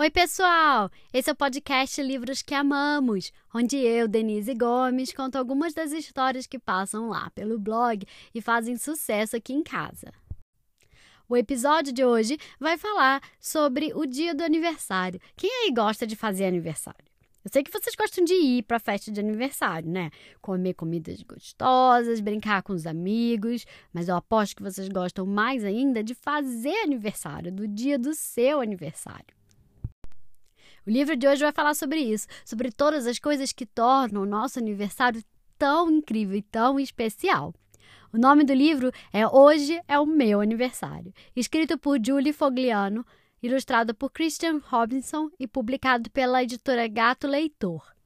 Oi, pessoal! Esse é o podcast Livros que Amamos, onde eu, Denise Gomes, conto algumas das histórias que passam lá pelo blog e fazem sucesso aqui em casa. O episódio de hoje vai falar sobre o dia do aniversário. Quem aí gosta de fazer aniversário? Eu sei que vocês gostam de ir para a festa de aniversário, né? Comer comidas gostosas, brincar com os amigos, mas eu aposto que vocês gostam mais ainda de fazer aniversário, do dia do seu aniversário. O livro de hoje vai falar sobre isso, sobre todas as coisas que tornam o nosso aniversário tão incrível e tão especial. O nome do livro é Hoje é o Meu Aniversário, escrito por Julie Fogliano, ilustrado por Christian Robinson e publicado pela editora Gato Leitor.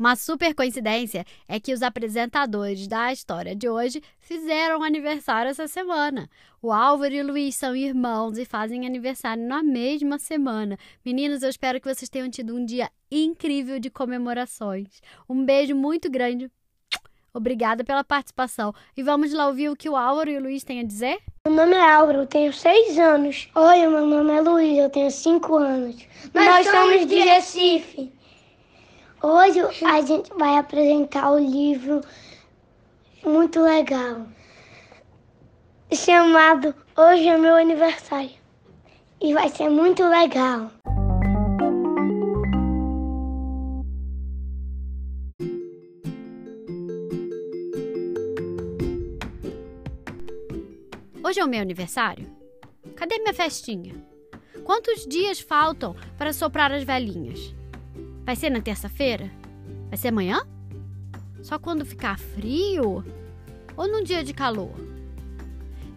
Uma super coincidência é que os apresentadores da história de hoje fizeram aniversário essa semana. O Álvaro e o Luiz são irmãos e fazem aniversário na mesma semana. Meninos, eu espero que vocês tenham tido um dia incrível de comemorações. Um beijo muito grande. Obrigada pela participação. E vamos lá ouvir o que o Álvaro e o Luiz têm a dizer? Meu nome é Álvaro, eu tenho seis anos. Oi, meu nome é Luiz, eu tenho cinco anos. Nós, Nós somos de Recife. Hoje a gente vai apresentar o livro muito legal, chamado Hoje é meu aniversário. E vai ser muito legal. Hoje é o meu aniversário? Cadê minha festinha? Quantos dias faltam para soprar as velhinhas? Vai ser na terça-feira? Vai ser amanhã? Só quando ficar frio? Ou num dia de calor?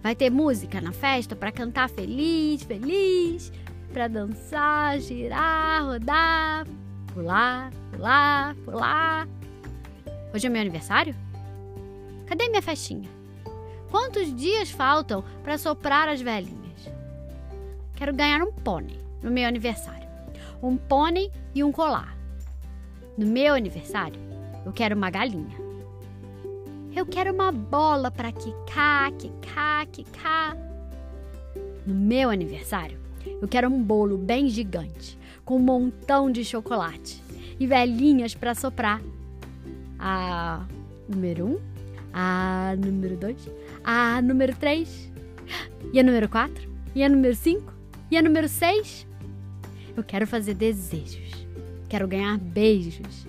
Vai ter música na festa para cantar feliz, feliz, para dançar, girar, rodar, pular, pular, pular. Hoje é meu aniversário? Cadê minha festinha? Quantos dias faltam para soprar as velhinhas? Quero ganhar um pônei no meu aniversário. Um pônei e um colar. No meu aniversário, eu quero uma galinha. Eu quero uma bola para quicar, quicar, quicar. No meu aniversário, eu quero um bolo bem gigante, com um montão de chocolate e velhinhas para soprar. A número um, a número dois, a número três, e a número quatro, e a número cinco, e a número seis. Eu quero fazer desejos Quero ganhar beijos.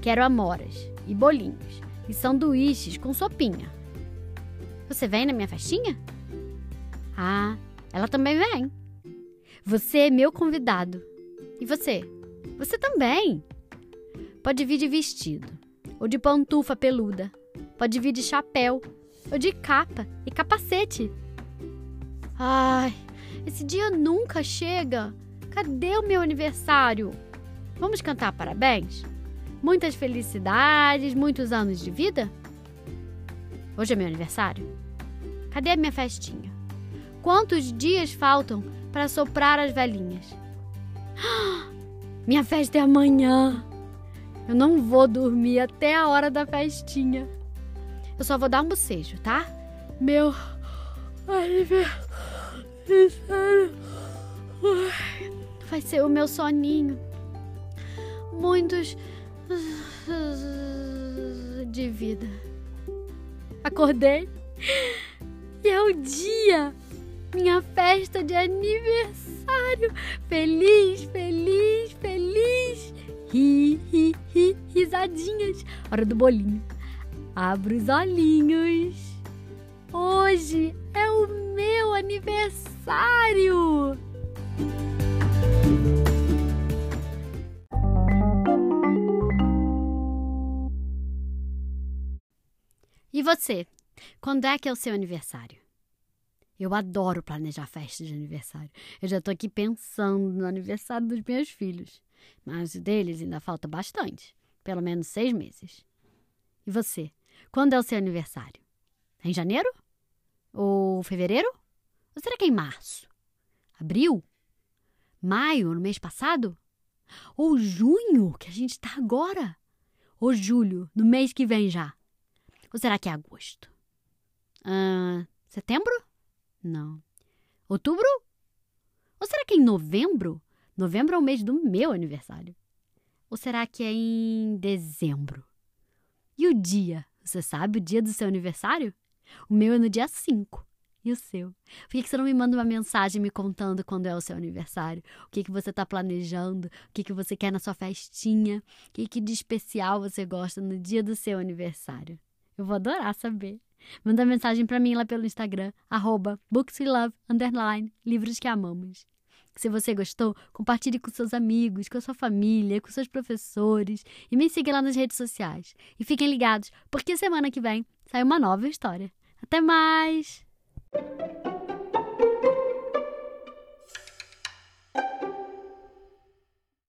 Quero amoras e bolinhos e sanduíches com sopinha. Você vem na minha festinha? Ah, ela também vem. Você é meu convidado. E você? Você também. Pode vir de vestido, ou de pantufa peluda. Pode vir de chapéu, ou de capa e capacete. Ai, esse dia nunca chega. Cadê o meu aniversário? Vamos cantar parabéns? Muitas felicidades, muitos anos de vida? Hoje é meu aniversário? Cadê a minha festinha? Quantos dias faltam para soprar as velhinhas? Minha festa é amanhã. Eu não vou dormir até a hora da festinha. Eu só vou dar um bocejo, tá? Meu aniversário vai ser o meu soninho muitos de vida. Acordei e é o dia, minha festa de aniversário. Feliz, feliz, feliz. Ri, ri, ri, risadinhas. Hora do bolinho. Abro os olhinhos. Hoje é o meu aniversário. Você? Quando é que é o seu aniversário? Eu adoro planejar festas de aniversário. Eu já estou aqui pensando no aniversário dos meus filhos. Mas o deles ainda falta bastante pelo menos seis meses. E você? Quando é o seu aniversário? É em janeiro? Ou fevereiro? Ou será que é em março? Abril? Maio, no mês passado? Ou junho, que a gente está agora? Ou julho, no mês que vem já? Ou será que é agosto? Ah, setembro? Não. Outubro? Ou será que é em novembro? Novembro é o mês do meu aniversário. Ou será que é em dezembro? E o dia? Você sabe o dia do seu aniversário? O meu é no dia 5. E o seu? Por que, você não me manda uma mensagem me contando quando é o seu aniversário? O que, que você está planejando? O que, que você quer na sua festinha? O que, que de especial você gosta no dia do seu aniversário? Eu vou adorar saber. Manda mensagem para mim lá pelo Instagram, arroba underline, livros que amamos. Se você gostou, compartilhe com seus amigos, com a sua família, com seus professores e me siga lá nas redes sociais. E fiquem ligados, porque semana que vem sai uma nova história. Até mais!